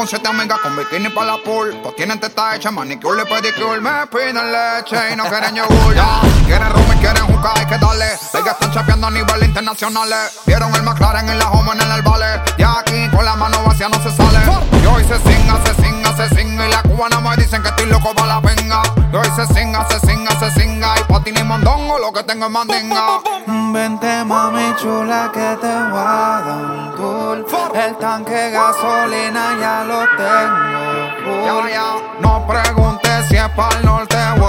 con siete amigas con bikini para la pool. Todos tienen teta hecha, manicure y pedicure. Me piden leche y no quieren yogur. Ya, quieren rum y quieren jugar, hay que darle. Ellas están chapeando a nivel internacional. Vieron el McLaren en la home en el vale. Y aquí con la mano vacía no se sale. Yo hoy se singa, se singa, se singa. Y la cubana me dicen que estoy loco para la venga. Yo hoy se singa, se singa, se singa. Y patín y mondongo, lo que tengo es mandinga. Vente mami chula que te voy a dar El tanque de gasolina ya lo tengo full. No preguntes si es para el norte o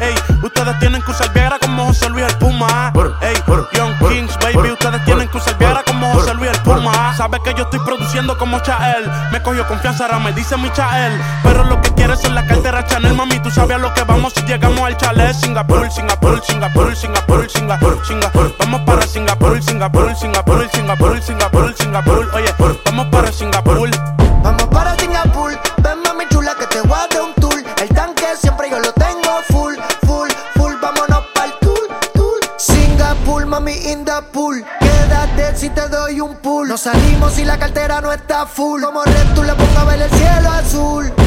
Ey, ustedes tienen que usar Viagra como José Luis el Puma. Ey, Young Kings, baby, ustedes tienen que usar Viagra como José Luis el Puma. Sabe que yo estoy produciendo como Chael. Me cogió confianza, ahora me dice mi Chael. Pero lo que quieres es la cartera Chanel, mami. Tú sabes a lo que vamos si llegamos al chalet. Singapur, Singapur, Singapur, Singapur, Singapur, Singapur. Vamos para Singapur, Singapur, Singapur, Singapur, Singapur, Singapur. Oye, vamos para Singapur. Salimos si la cartera no está full. Como Red tú le pongo a ver el cielo azul.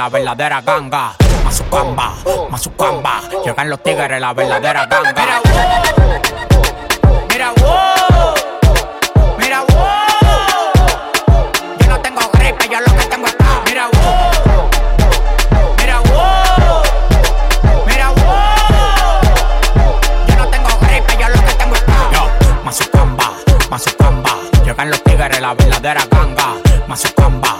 La verdadera ganga. Mazucamba, Mazucamba, llegan los tigres, la verdadera ganga. Mira, wow, mira, wow, mira, wow. Yo no tengo gripe, yo lo que tengo es. Mira, wow, mira, wow, mira, wow. Yo no tengo gripe, yo lo que tengo es. Yo, Mazucamba, Mazucamba, llegan los tigres, la verdadera ganga. Mazucamba,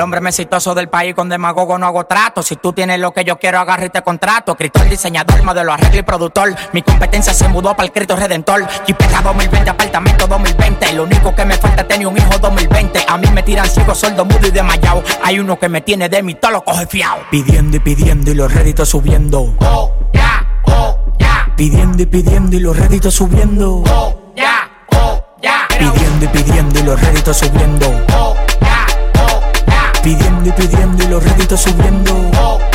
El hombre, me exitoso del país con demagogo no hago trato. Si tú tienes lo que yo quiero, agarre y te contrato. Escritor, diseñador, modelo, arreglo y productor. Mi competencia se mudó para el Cristo Redentor. Jipeta 2020, apartamento 2020. Lo único que me falta es tener un hijo 2020. A mí me tiran ciego, sordo, mudo y desmayado. Hay uno que me tiene de mí, todo lo coge fiao. Pidiendo y pidiendo y los réditos subiendo. Oh, ya, oh, ya. Pidiendo y pidiendo y los réditos subiendo. Oh, ya, oh, ya. Pidiendo y pidiendo y los réditos subiendo. Oh. Pidiendo y pidiendo y los réditos subiendo.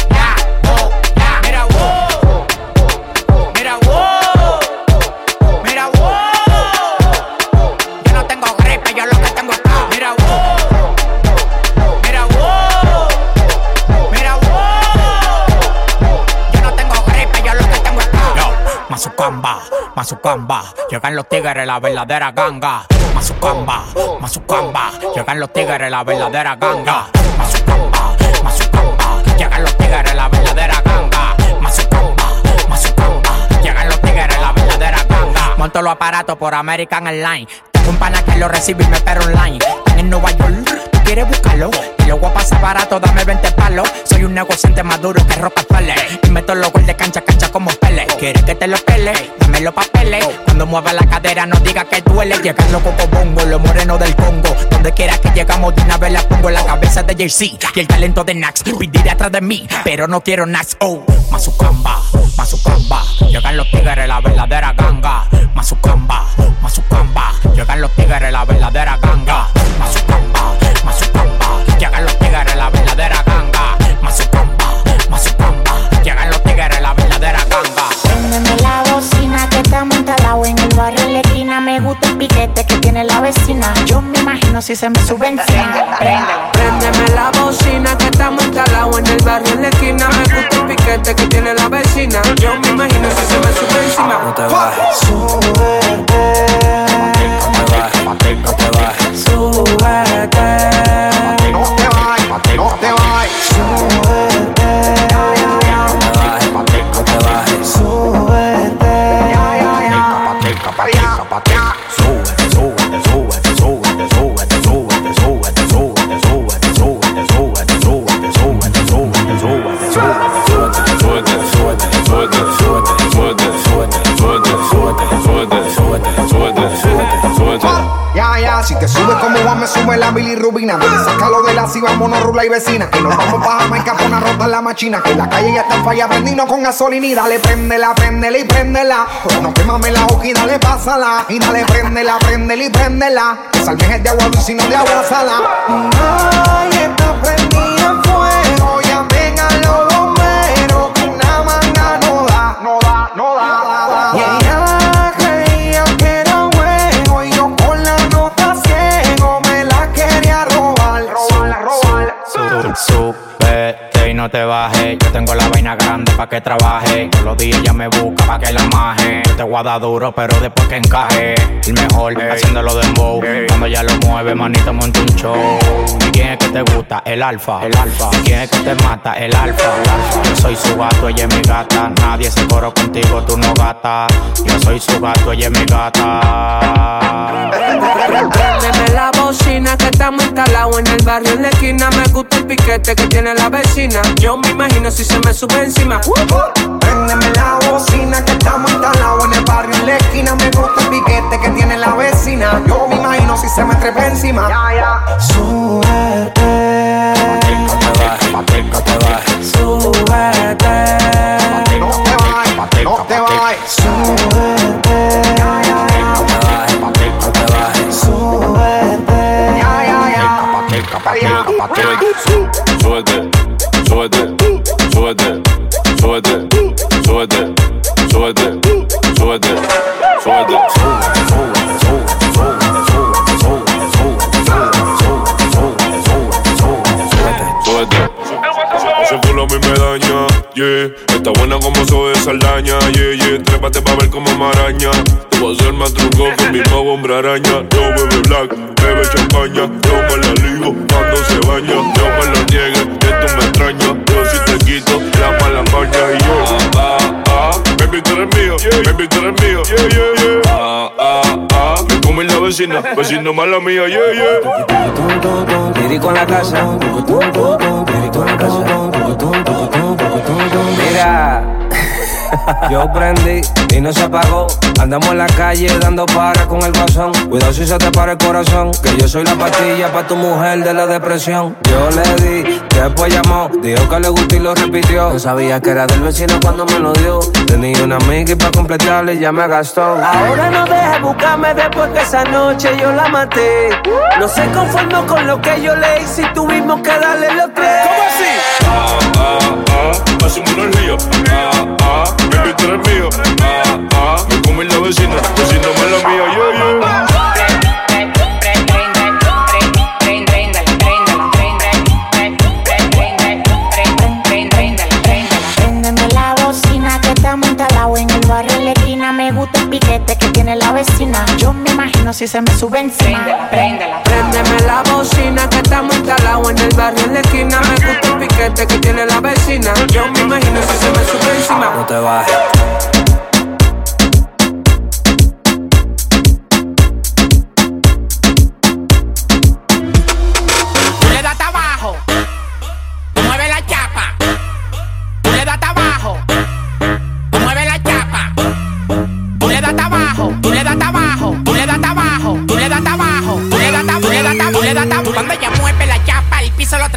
Mazucamba, Mazucamba, llegan los tigres, la verdadera ganga. Mazucamba, Mazucamba, llegan los tigres, la verdadera ganga. Mazucamba, Mazucamba, llegan los tigres, la verdadera ganga. Mazucamba, Mazucamba, llegan los tigres, la verdadera ganga. Monto los aparatos por American Airlines. Tengo un pana que lo recibe y me espera online. Están en Nueva York, ¿tú quieres buscarlo? Y lo voy a barato, dame 20 palos. Soy un negociante más duro que Rockefeller. Y meto los gol de cancha, cancha como pele. ¿Quieres que te lo pele? Dame los papeles. Cuando mueva la cadera, no diga que duele. Llegan los cocobongos, los morenos del Congo. Donde quiera que llegamos, de una vez la pongo en la cabeza de JC. Y el talento de Nax, pediré atrás de mí. Pero no quiero Nax, oh. Mazucamba, Mazucamba. Llegan los tigres, la verdadera ganga. Mazucamba, Mazucamba. Llegan los tigres, la verdadera ganga. Mazucamba, Mazucamba. Llegan los tigres, la verdadera ganga. Mazucamba, Mazucamba. Llegan los tigres, la verdadera ganga. Préndeme la bocina que estamos instalados en el barrio en la esquina. Me gusta el piquete que tiene la vecina. Yo me imagino si se me sube encima. Préndelo. Préndeme la bocina que estamos instalados en el barrio en la esquina. Me gusta el piquete que tiene la vecina. Yo me imagino si se me sube encima. No te bajes, Súbete, No te bajes. Súbete. Si te subes como Juan me sube la bilirrubina. Sácalo de la si vámonos rula y vecina. Que nos vamos pa' Jamaica pa' una rota la machina. Que la calle ya está falla, prendino con gasolina. Y dale, préndela, préndela y préndela. No quémame la boca y dale, pásala. Y dale, préndela, préndela y préndela. Que salmes de agua dulce y no de agua sala. No te bajes. Yo tengo la vaina grande pa' que trabaje. Todos los días ella me busca pa' que la maje. Yo te voy a dar duro, pero después que encaje. El mejor haciéndolo de bow. Cuando ya lo mueve, manito, monta un show. ¿Y quién es que te gusta? El alfa. El alfa. ¿Y quién es que te mata? El alfa. Yo soy su gato, ella es mi gata. Nadie se coro contigo, tú no gata. Yo soy su gato, ella es mi gata. Préndeme la bocina que estamos instalados en el barrio en la esquina. Me gusta el piquete que tiene la vecina. Yo me imagino si se me sube encima. Préndeme la bocina que estamos instalados en el barrio en la esquina. Me gusta el piquete que tiene la vecina. Yo me imagino si se me trepa encima. Ya, ya. Súbete, No te bajes, no te bajes. Súbete. No te vayas, no te vayas. súbete, No te bajes, no te bajes. súbete. Ya, ya, ya. Súbete, súbete, súbete, súbete, súbete, súbete, súbete, súbete. Daña, yeah. Está buena como eso de saldaña, yeah, yeah. Trépate pa' ver como maraña. Te voy a hacer más truco con mi nuevo hombre araña. Yo bebe black, bebe champaña. Yo me la ligo cuando se baña. Yo me niegue, que tú me extrañas. Yo si te quito la mala maña y yo. Ah, ah, ah. Baby, tú eres mío, baby, tú eres mío. Yeah, yeah, yeah. Ah, ah, ah. Me come la vecina, vecino mala mía, yeah, yeah. Lírico en la casa. Lírico en la casa. Mira. Yo prendí y no se apagó. Andamos en la calle dando para con el guasón. Cuidado si se te para el corazón. Que yo soy la pastilla para tu mujer de la depresión. Yo le di, después llamó. Dijo que le gustó y lo repitió. No sabía que era del vecino cuando me lo dio. Tenía una amiga y para completarle ya me gastó. Ahora no dejes buscarme después que esa noche yo la maté. No se conformó con lo que yo le hice y tuvimos que darle los tres. ¿Cómo así? Ah, ah, ah, energía. Ah, ah, baby, tú eres mío. Ah, ah, me come la vecina, vecina mala mía, yeah, yeah. Si se me sube encima. Préndela. Préndeme la bocina que estamos instalados en el barrio en la esquina. Me gusta el piquete que tiene la vecina. Yo me imagino si se me sube encima. No te bajes. Piso lo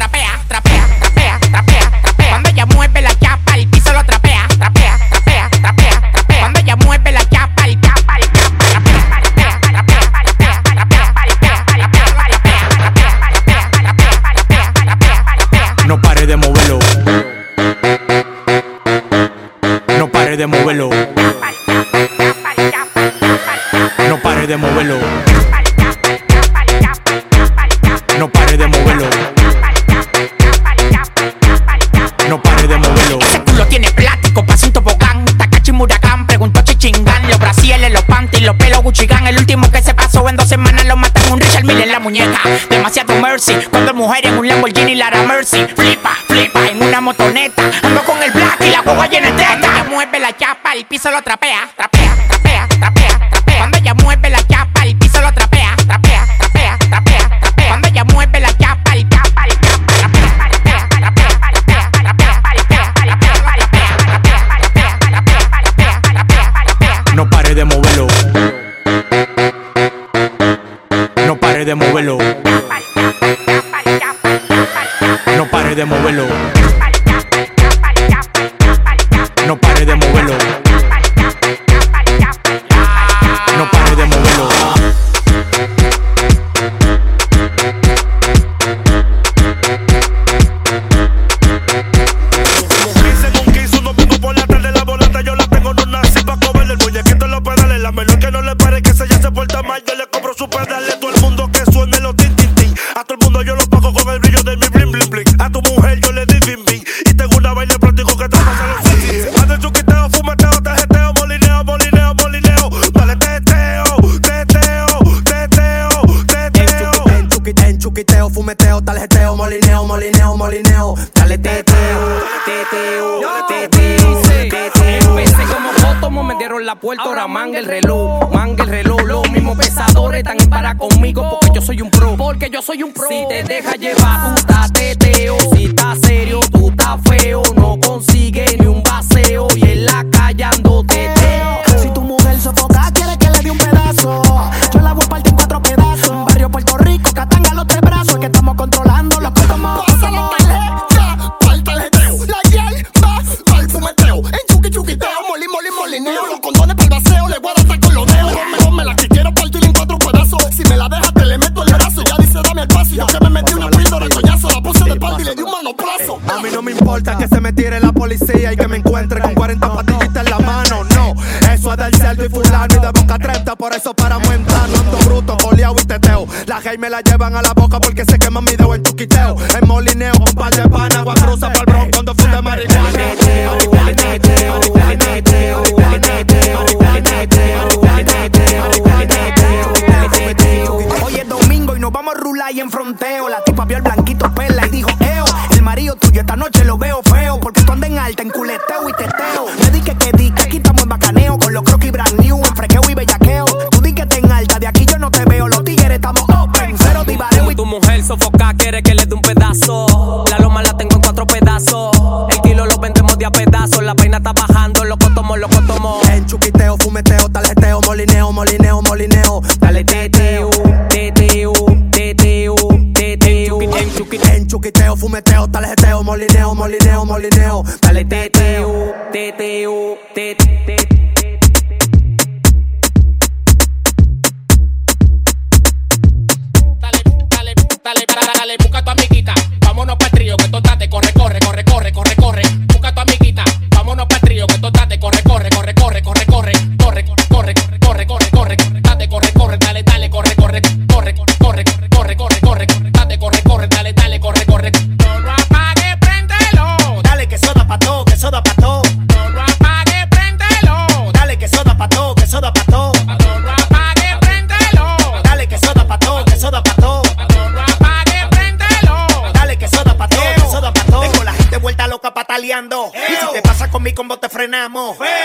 teteo, teteo, teteo. Empecé como foto, me dieron la puerta, ahora manga el reloj, manga el reloj, los mismos pesadores están en para conmigo porque yo soy un pro, porque yo soy un pro. Si te deja llevar, tú estás teteo, si estás serio, tú estás feo, no consigue ni un baseo y en la calle ando teteo. Si tu mujer sofoca, quiere que le dé un pedazo. Yo la voy a partir en cuatro pedazos. Barrio Puerto Rico, Catanga los tres brazos. Es que estamos controlando los como Los condones pa'l baseo, le voy a dar con los dedos. Ponme, la que quiero partir en cuatro pedazos. Si me la dejas, te le meto el brazo. Ya dice, dame el paso. Yo que me metí una píldora, el coñazo. La puse de parte y le di un manoplazo. A mí no me importa que se me tire la policía y que me encuentre con 40 patillitas en la mano. No, eso es del cerdo y fulano y de boca 30. Por eso paramos en plano. Ando bruto, coleado y teteo. La gay me la llevan a la boca porque se queman mi dedo en chuquiteo. En molineo, un par de pan, agua cruza pa'l bron cuando fui de marihuana. fronteo. La tipa vio el blanquito perla y dijo, eo. El marido tuyo esta noche lo veo feo. Porque tú andas en alta, en culeteo y teteo. Le dije que di que aquí estamos en bacaneo. Con los croquis brand new, en frequeo y bellaqueo. Tú di que te en alta, de aquí yo no te veo. Los tigres estamos open, cero divareo. Y tu mujer sofoca, quiere que le dé un pedazo. La loma la tengo en cuatro pedazos. El kilo lo vendemos de a pedazos. La peina está bajando, loco tomo, loco tomo. En chuquiteo, fumeteo, taljeteo, molineo, molineo, molineo Fumeteo, tarjeteo, molineo, molineo, molineo. dale teteo, teteo, teteo. Dale, dale, dale, busca tu amiguita. Vámonos pa' trío, que tú estás de corre, una mujer.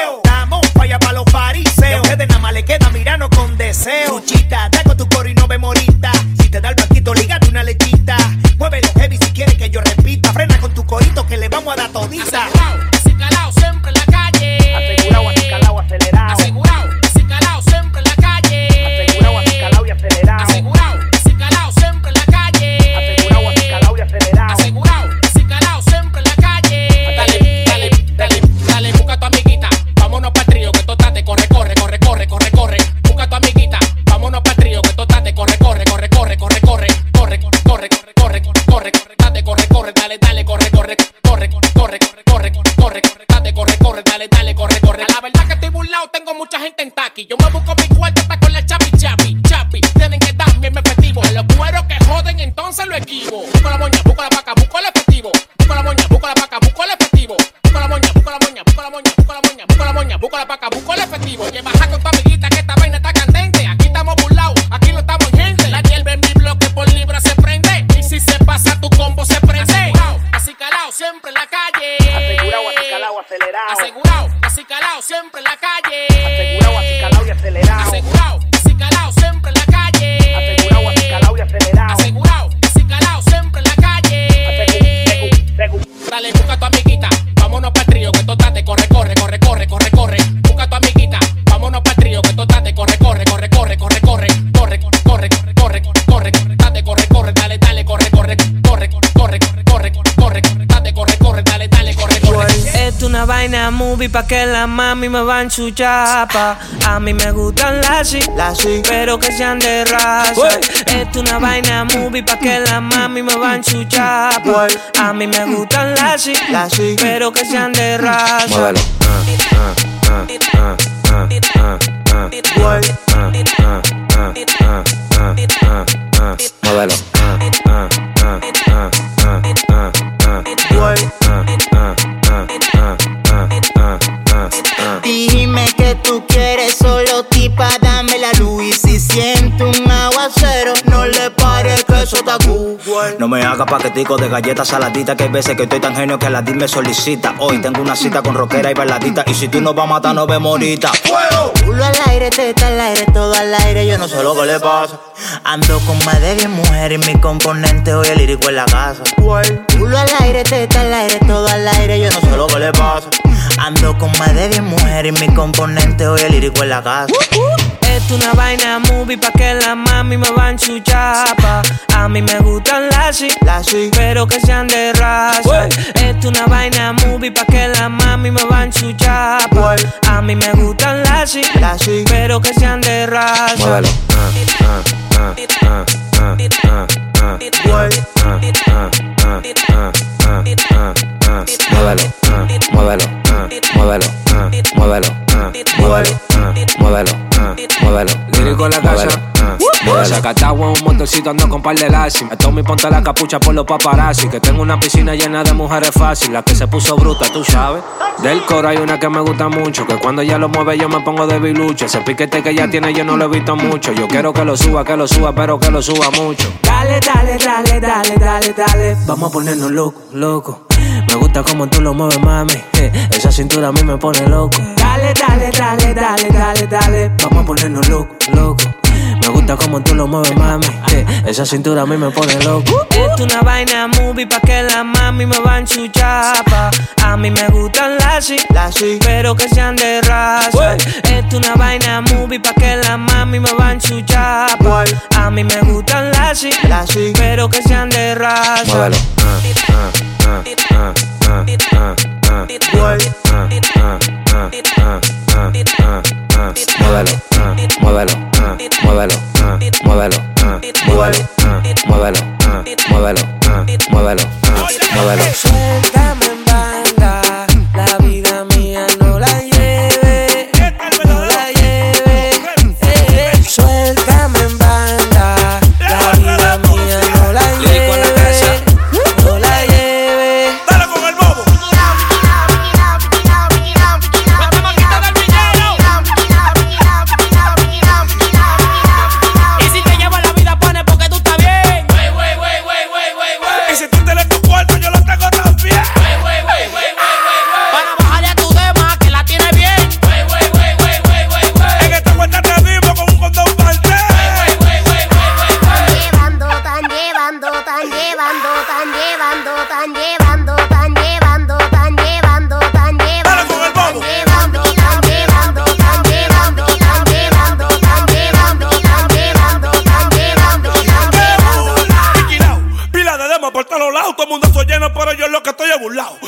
Movie pa' que la mami me van su chapa. A mí me gustan las sí, pero que sean de raza. Es una vaina movie pa' que la mami me van su chapa. A mí me gustan las sí, pero que sean de raza. Muévelo. Ah, tú quieres solo tipa, dame la luz y si siento un aguacero, no le pares que eso está. No me hagas paquetico de galletas saladitas Que hay veces que estoy tan genio que la me solicita Hoy tengo una cita con rockera y bailadita Y si tú nos vas a matar, nos vemos ahorita Culo al aire, teta al aire, todo al aire, yo no sé lo que le pasa. Ando con más de 10 mujeres y mi componente hoy el lírico en la casa. Culo al aire, teta al aire, todo al aire, yo no sé lo que le pasa. Ando con más de 10 mujeres y mi componente hoy el lírico en la casa. Es una vaina movie pa' que la mami me van su chapa. A mí me gustan las sí, pero que sean de raza. Es una vaina movie pa' que la mami me van su chapa. A mí me gustan las sí, pero que sean de raza. Muévelo. Ah, Muévelo, muévelo, muévelo, muévelo, muévelo, muévelo, muévelo. Lírico la casa. Ah, muévelo. Sacatagua en un motorcito ando con par de lazi. Me tomo y ponte la capucha por los paparazzi. Que tengo una piscina llena de mujeres fácil. La que se puso bruta, tú sabes. Del coro hay una que me gusta mucho. Que cuando ella lo mueve yo me pongo de bilucho. Ese piquete que ella tiene yo no lo he visto mucho. Yo quiero que lo suba, que lo suba, pero que lo suba mucho. Dale, dale, dale, dale, dale, dale. Vamos a ponernos loco, loco. Me gusta como tú lo mueves, mami. Eh, esa cintura a mí me pone loco. Dale, dale, dale, dale, dale, dale. Vamos a ponernos loco, loco. Me gusta como tú lo mueves, mami. Eh, esa cintura a mí me pone loco. Uh. Es una vaina movie pa' que la mami me va en su. A mí me gustan las y, las y. pero que sean de raza. Es una vaina movie pa' que la mami me va en su. A mí me gustan las y, las y. pero que sean de raza. Móvelo, móvelo, móvelo, móvelo, móvelo, móvelo, móvelo, móvelo, móvelo. los lados, todo el mundo soy lleno, pero yo es lo que estoy es burlado.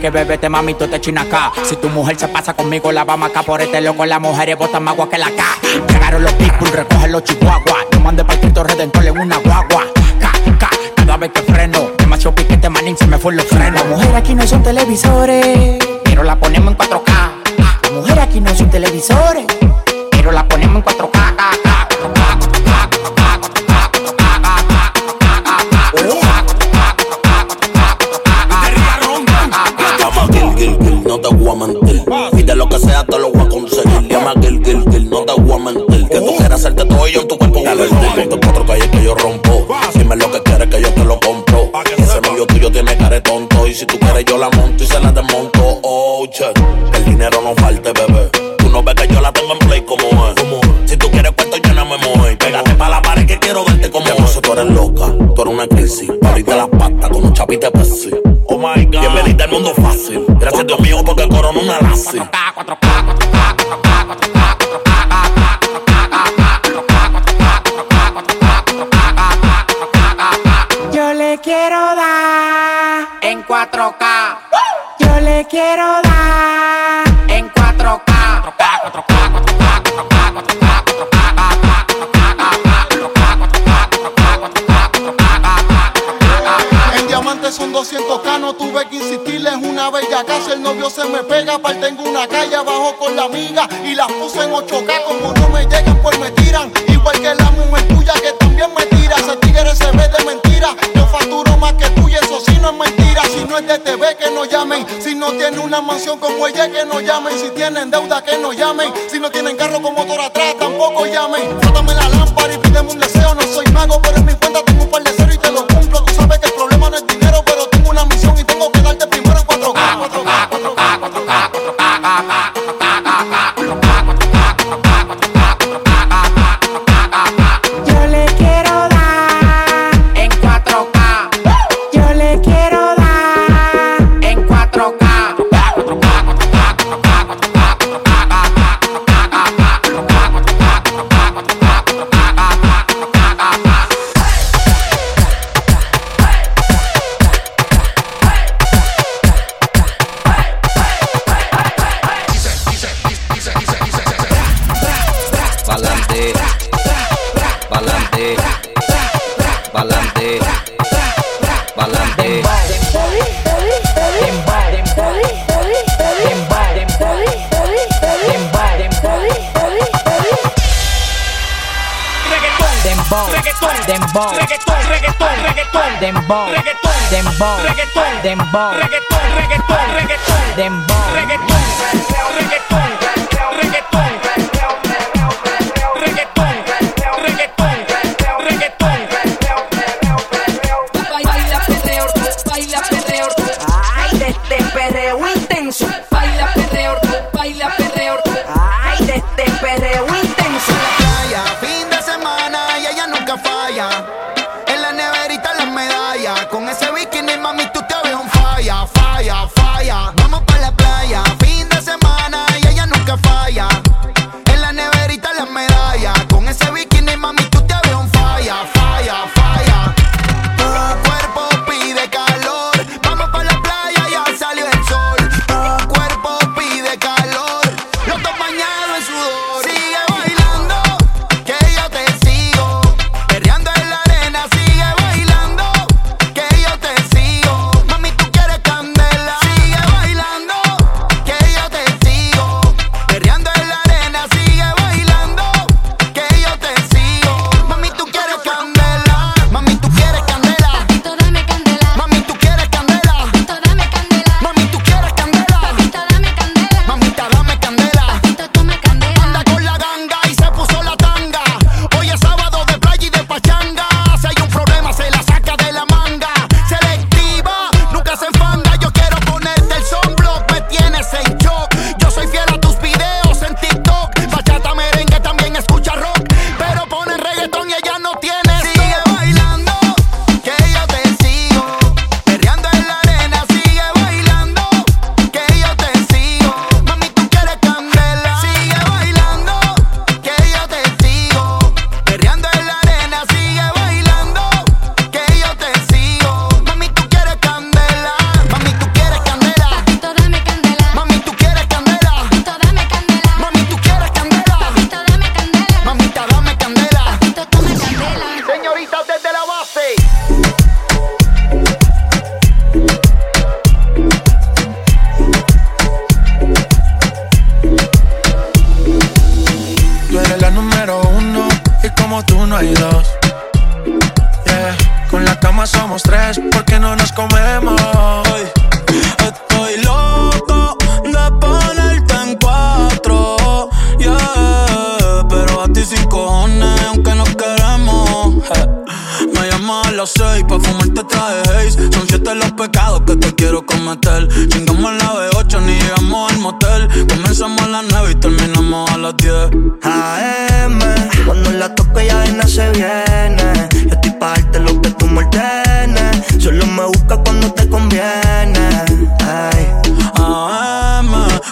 que bebete, mami, tú te chinas acá. Si tu mujer se pasa conmigo, la vamos acá por este loco. Las mujeres botan más agua que la K. Llegaron los people, recogen los chihuahuas. Yo mandé para Cristo Redentor en una guagua. K, K, cada vez que freno. Demasiado piquete, manín, se me fue los frenos. Las mujeres aquí no son televisores, pero la ponemos en cuatro se me pega, par tengo una calle abajo con la amiga y las puse en 8K, como no me llegan pues me tiran, igual que la mujer tuya que también me tira, ese tigre se ve de mentira, yo facturo más que tú y eso sí no es mentira, si no es de TV que no llamen, si no tiene una mansión como ella que no llamen, si tienen deuda que no llamen,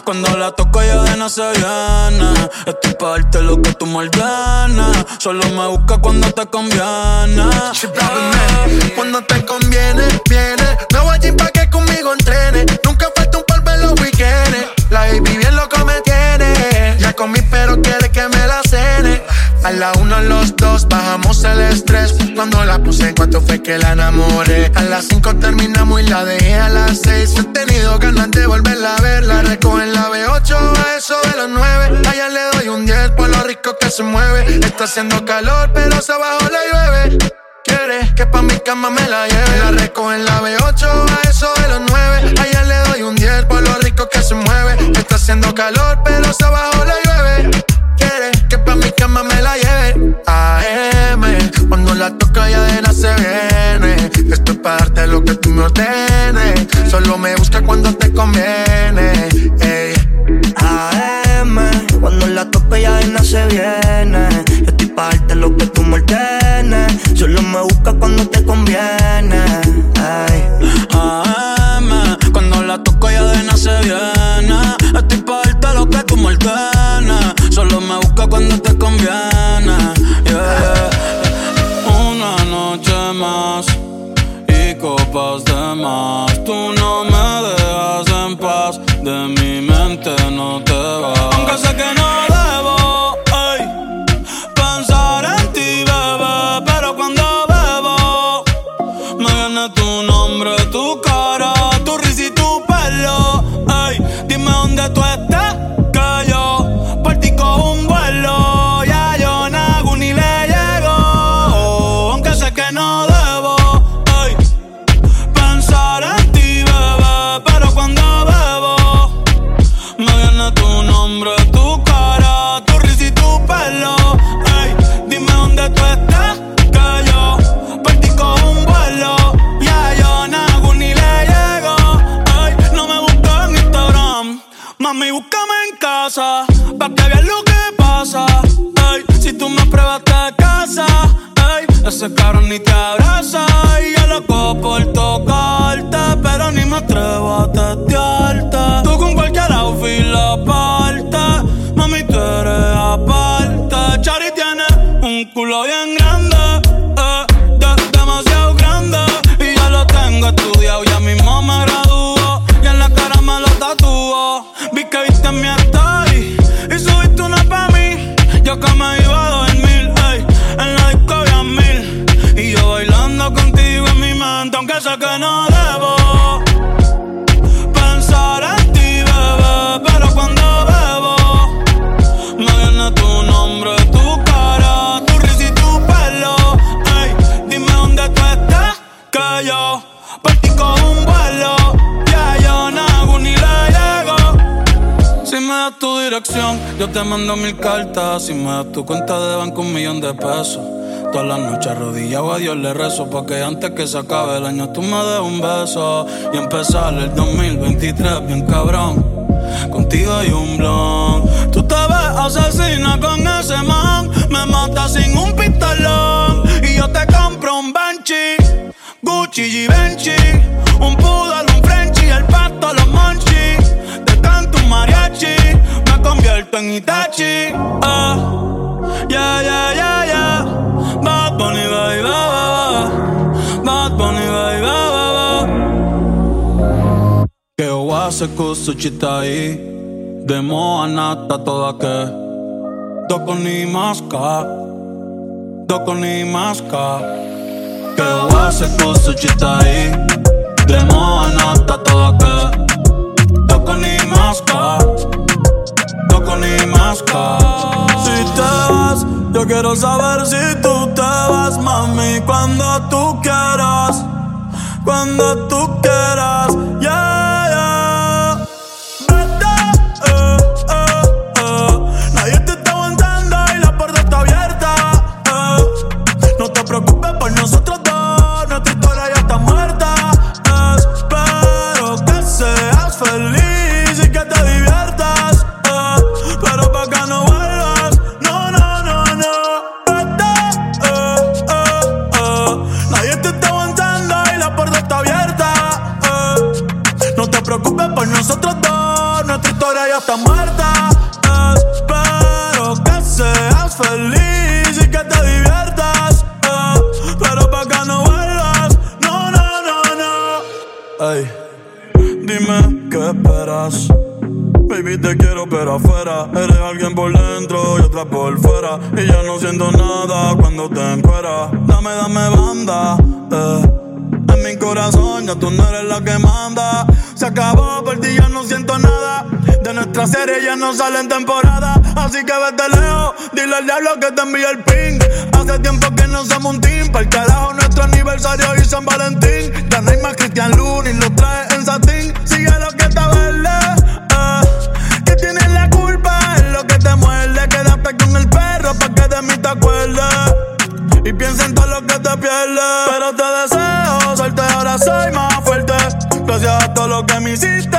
cuando la toco ya de no se viene. Estoy pa' darte lo que tú me ordenes. Solo me busca cuando te conviene. Cuando te conviene, viene. Me voy allí pa' que conmigo entrene. Nunca falta un polvo en los weekends. La baby bien loco me tiene. Ya comí, pero quiere que. A la uno, los dos, bajamos el estrés. Cuando la puse en cuanto fue que la enamoré. A las cinco terminamos y la dejé a las seis. He tenido ganas de volverla a ver. La recojo en la B8 a eso de los nueve. Allá le doy un 10 por lo rico que se mueve. Está haciendo calor, pero se abajo la llueve. Quiere que pa' mi cama me la lleve. La recojo en la B8 a eso de los 9. Allá le doy un 10 por lo rico que se mueve. Está haciendo calor, pero se abajo la llueve. Que la. AM, cuando la toca ya de nada se viene. Esto es para darte lo que tú me ordenes. Solo me busca cuando te conviene. Ey. AM, cuando la toco ya de nada se viene. Estoy pa' darte lo que tú me ordenes. Solo me busca cuando te conviene. Ay. AM, cuando la toco ya de nada se viene. Estoy pa' darte lo que tú me ordenes. Solo me busca cuando te conviene. Una noche más y copas de más. Tú no me dejas en paz. De mi mente no te vas. Aunque sé que de pesos. Todas las noches arrodillado a Dios le rezo Porque antes que se acabe el año tú me des un beso. Y empezar el 2023 bien cabrón. Contigo hay un blon. Tú te ves asesina con ese man. Me matas sin un pistolón. Y yo te compro un Banshee Gucci y Benchi Un poodle, un Frenchie El pato, los monchis Te canto un mariachi Me convierto en Itachi. Ah, Que wase kusuchitai Demo anata toda que. Doko ni maska Doko ni maska Que wase kusuchitai Demo anata toda que. Doko ni maska Doko ni maska Si te vas, yo quiero saber si tú te vas, mami, cuando tú quieras, cuando tú quieras, está muerta. Espero que seas feliz y que te diviertas. pero pa' que no vuelvas. No, no, no, no. Ey, dime qué esperas. Baby, te quiero, pero afuera. Eres alguien por dentro y otra por fuera. Y ya no siento nada cuando te encueras. Dame, dame banda. eh. En mi corazón ya tú no eres la que manda. Se acabó, por ti ya no siento nada. De nuestra serie ya no sale en temporada. Así que vete lejos, dile al diablo que te envíe el ping. Hace tiempo que no somos un team. Para el carajo, nuestro aniversario y San Valentín. Ya no hay más Cristian Luna y lo trae en satín. Sigue lo que está verde. eh. Que tienes la culpa, es lo que te muerde. Quédate con el perro pa' que de mí te acuerdes. Y piensa en todo lo que te pierdes. Pero te deseo suerte, ahora soy más fuerte. Gracias a todo lo que me hiciste.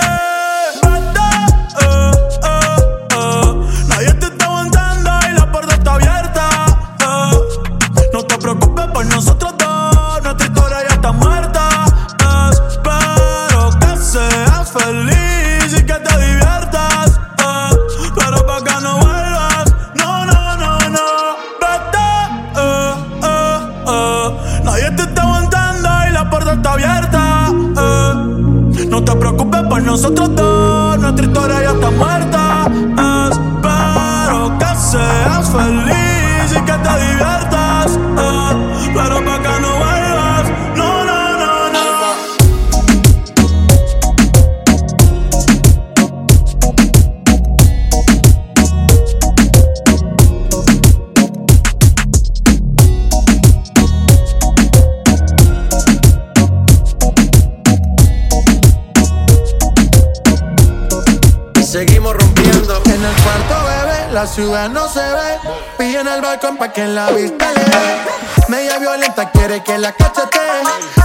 Nosotros dos, nuestra historia ya está muerta. Ciudad no se ve. Pilla en el balcón pa' que la vista le dé. Media violenta quiere que la cachete.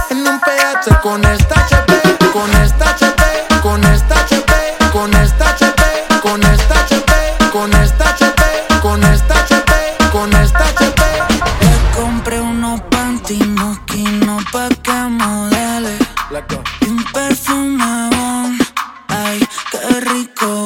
En un PH con esta HP, con esta HP, con esta HP, con esta HP, con esta HP, con esta HP, con esta HP, con esta HP. Le compré unos panty mosquinos pa' que modele Y un perfume bon, ay, qué rico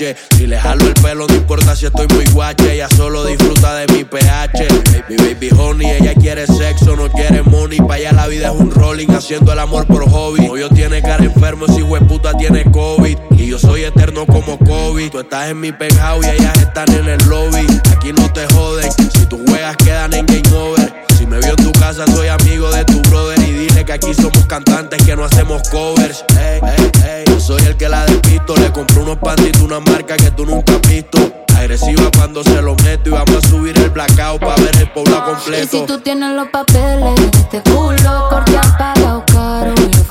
Si le jalo el pelo, no importa si estoy muy guache. Ella solo disfruta de mi pH. Mi baby honey, ella quiere sexo, no quiere money. Pa' allá la vida es un rolling, haciendo el amor por hobby. Novio tiene cara enfermo, si puta tiene COVID. Y yo soy eterno como COVID. Tú estás en mi penthouse y ellas están en el lobby. Aquí no te joden, si tus juegas quedan en game over. Si me vio en tu casa, soy amigo de tu brother. Que aquí somos cantantes que no hacemos covers. Yo soy el que la despisto. Le compré unos pantitos, una marca que tú nunca has visto. Agresiva cuando se lo meto. Y vamos a subir el blackout para ver el pueblo Y si completo. tú tienes los papeles este culo, corte han pagado caro y lo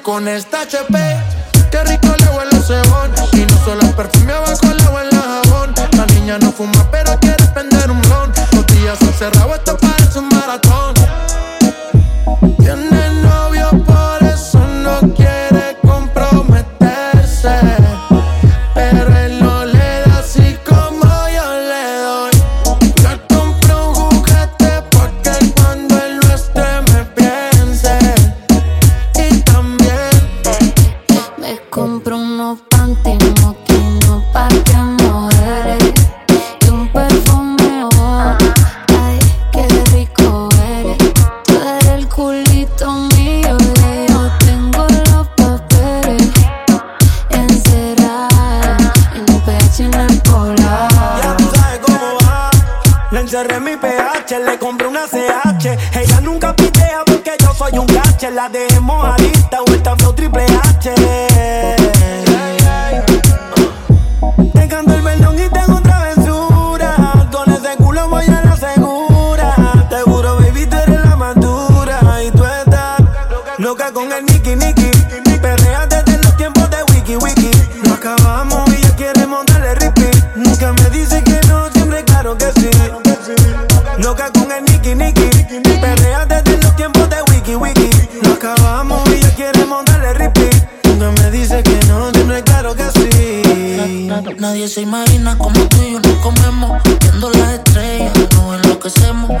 con esta HP. Nadie se imagina como tú y yo nos comemos. Viendo las estrellas, nos enloquecemos.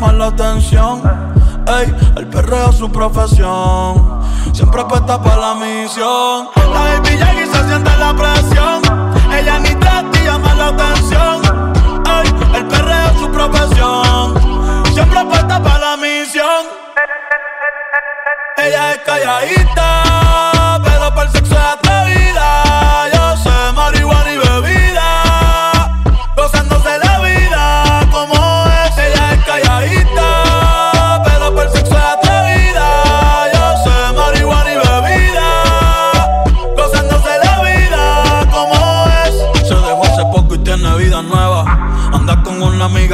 llama la atención. Ey, el perreo es su profesión. Siempre apuesta para la misión. La baby llega se siente la presión. Ella ni te llama la atención. Ey, el perreo es su profesión. Siempre apuesta para la misión. Ella es calladita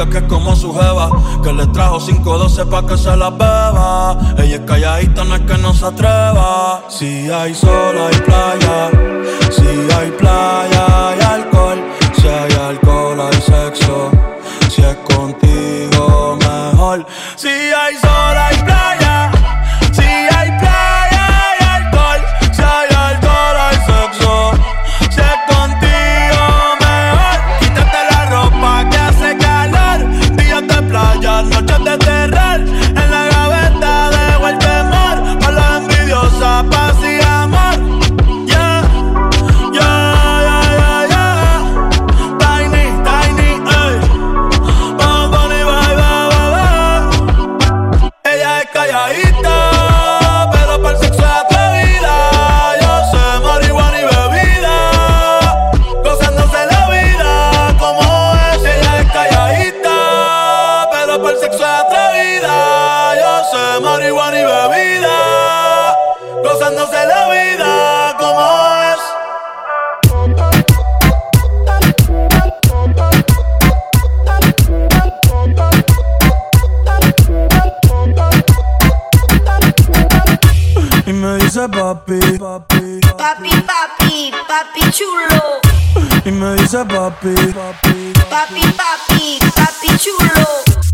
que es como su jeva Que le trajo 512 pa' que se la beba. Ella es calladita, no es que no se atreva. Si hay sol, hay playa. Si hay playa, papi, papi, Papi, papi, papi chulo.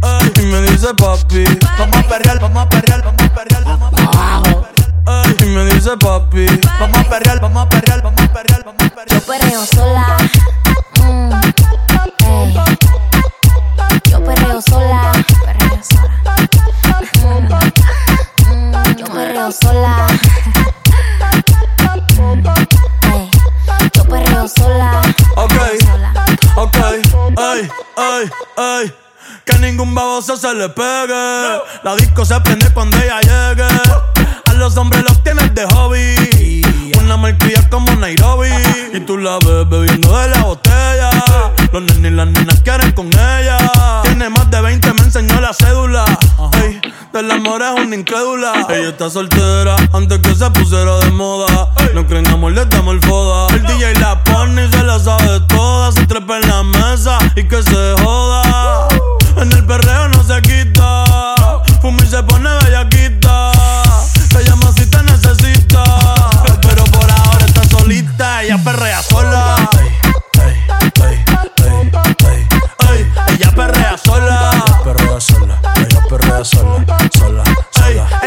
ay, y me dice papi, vamos a perrear, vamos a perrear, vamos a perrear, vamos a perrear. Ay, y me dice papi, vamos a perrear, vamos a perrear, vamos a perrear, vamos a perrear. Yo perreo sola. Mm, ey. Yo perreo sola. Perreo sola. Mm, mm, yo perreo sola. Ay, ay. Que ningún baboso se le pegue. La disco se prende cuando ella llegue. A los hombres los tienes de hobby. Una malcria como Nairobi. Y tú la ves bebiendo de la botella. Los nenes y las nenas quieren con ella. Tiene más de 20, me enseñó la cédula. Ey, del amor es una incrédula. Ella está soltera antes que se pusiera de moda. No creen amor, le damos el foda. El DJ la pone y se la sabe toda. Se trepa en la mesa y que se joda. En el perreo no se quita. Fuma y se pone bellaquita.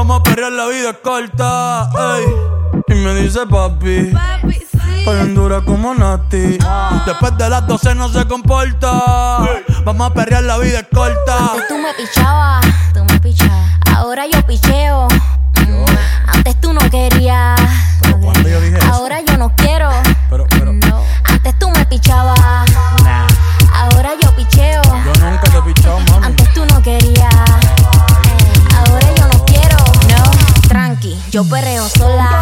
Vamos a perrear, la vida es corta. ey. Y me dice papi. Estoy bien dura como Nati. Después de las 12 no se comporta. Vamos a perrear, la vida es corta. Antes tú me pichabas, tú me pichabas. Ahora yo picheo. Mm, Antes tú no querías. Ahora yo no quiero. No. Antes tú me pichabas. Yo perreo sola.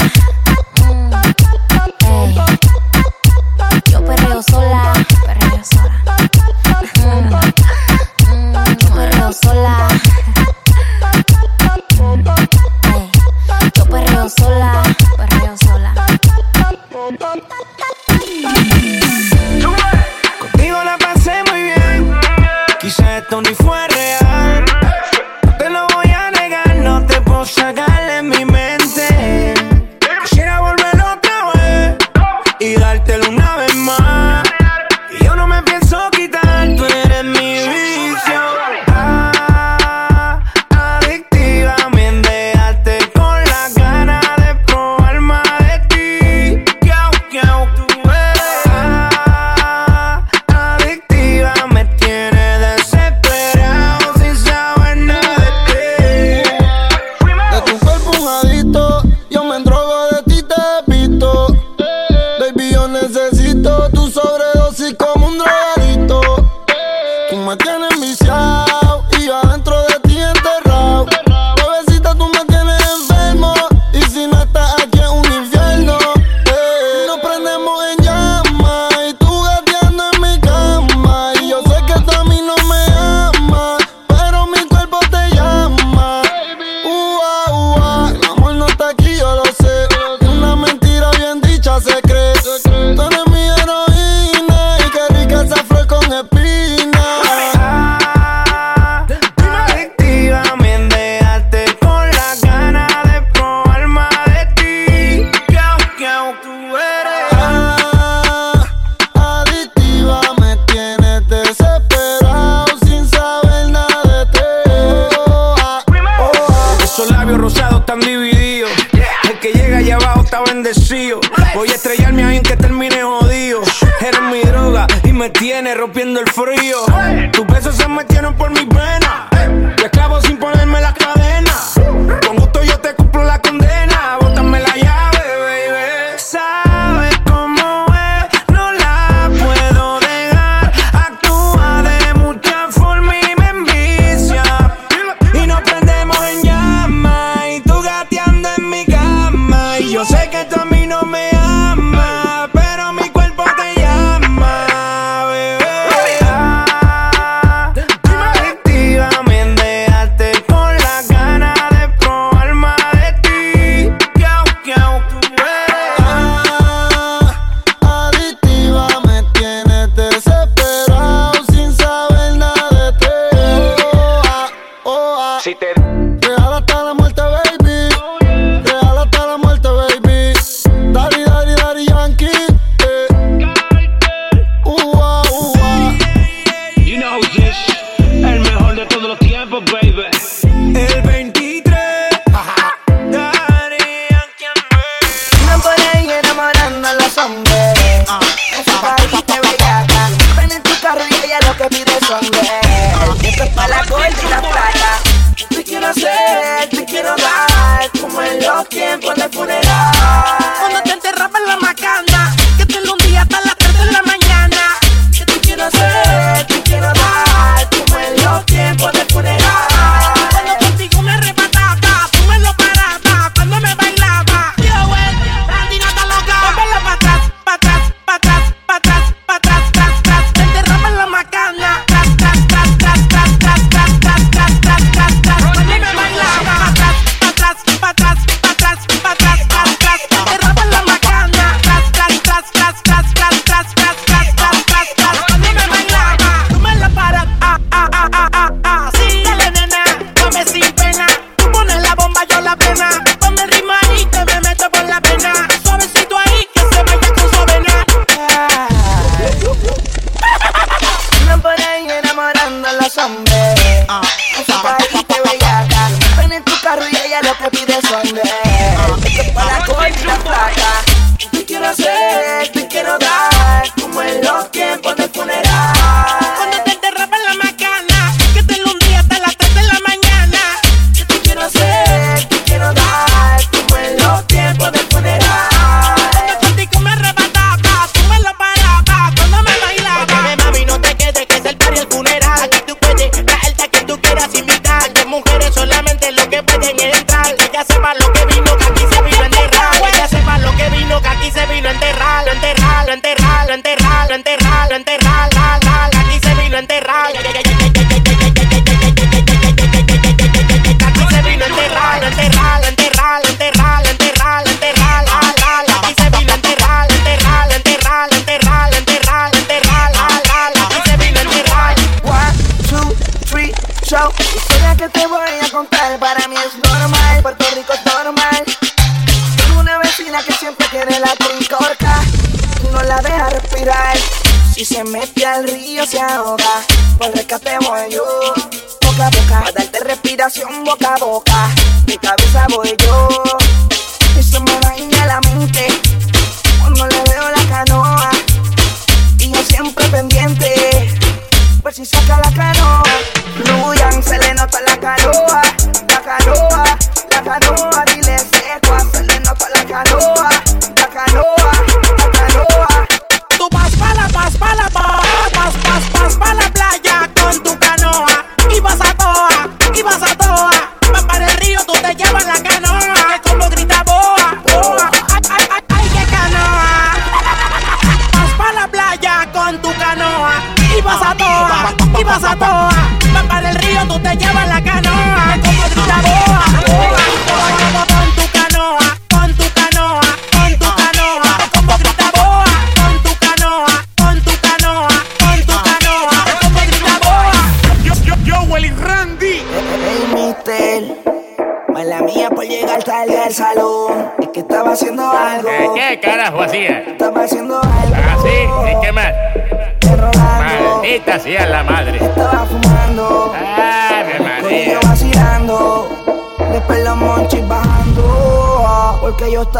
tiene rompiendo el frío. Tus besos se metieron por mis venas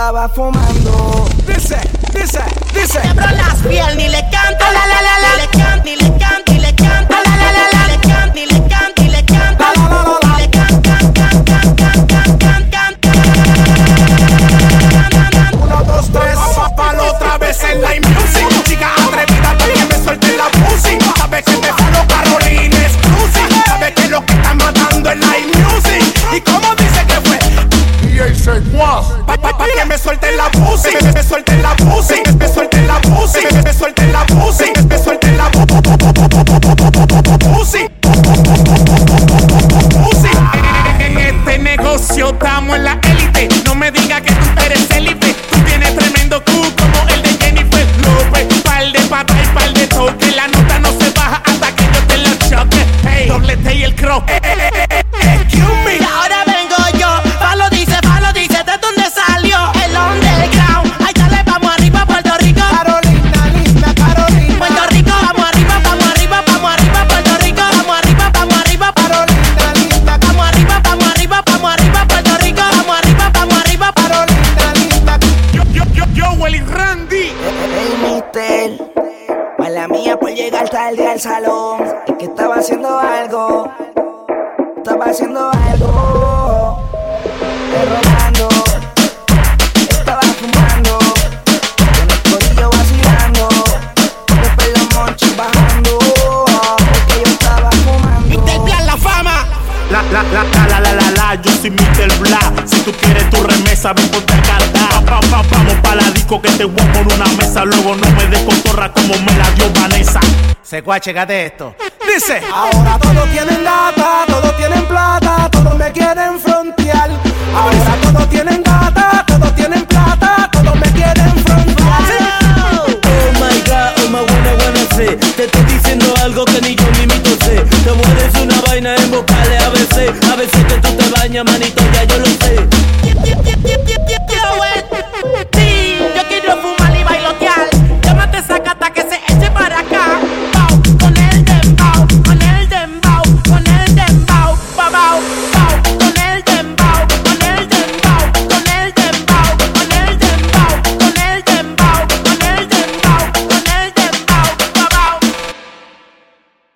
estaba fumando. negocio, estamos en la élite. No me digas que tú eres élite, tú tienes tremendo culo sabes contar carta. Pa, pa, pa, vamos pa' la disco que te voy por una mesa. Luego no me des cotorra como me la dio Vanessa. Secua, checate esto. Dice: Ahora todos tienen data, todos tienen plata, todos me quieren frontear. Ahora todos tienen data, todos tienen plata, todos me quieren frontear. Oh, oh my god, oh my wanna wanna say. Te estoy diciendo algo que ni yo ni mi sé. Te mueres una vaina en vocales a veces. A veces que tú te bañas, manito, ya yo lo sé.